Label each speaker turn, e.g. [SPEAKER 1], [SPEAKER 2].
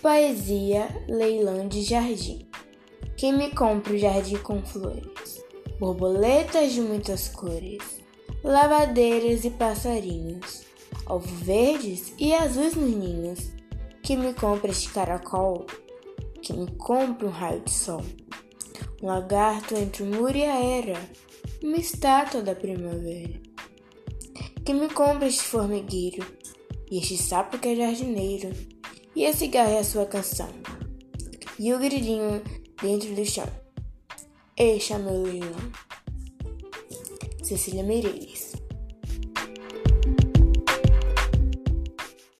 [SPEAKER 1] Poesia Leilão de Jardim. Quem me compra o jardim com flores? Borboletas de muitas cores, lavadeiras e passarinhos, alvo verdes e azuis nos ninhos. Que me compra este caracol? Que me compra um raio de sol? Um lagarto entre o muro e a era, uma estátua da primavera. Que me compra este formigueiro e este sapo que é jardineiro e a cigarra é a sua canção. E o grilinho dentro do chão. Eixa, meu leilão. Cecília Meirelles.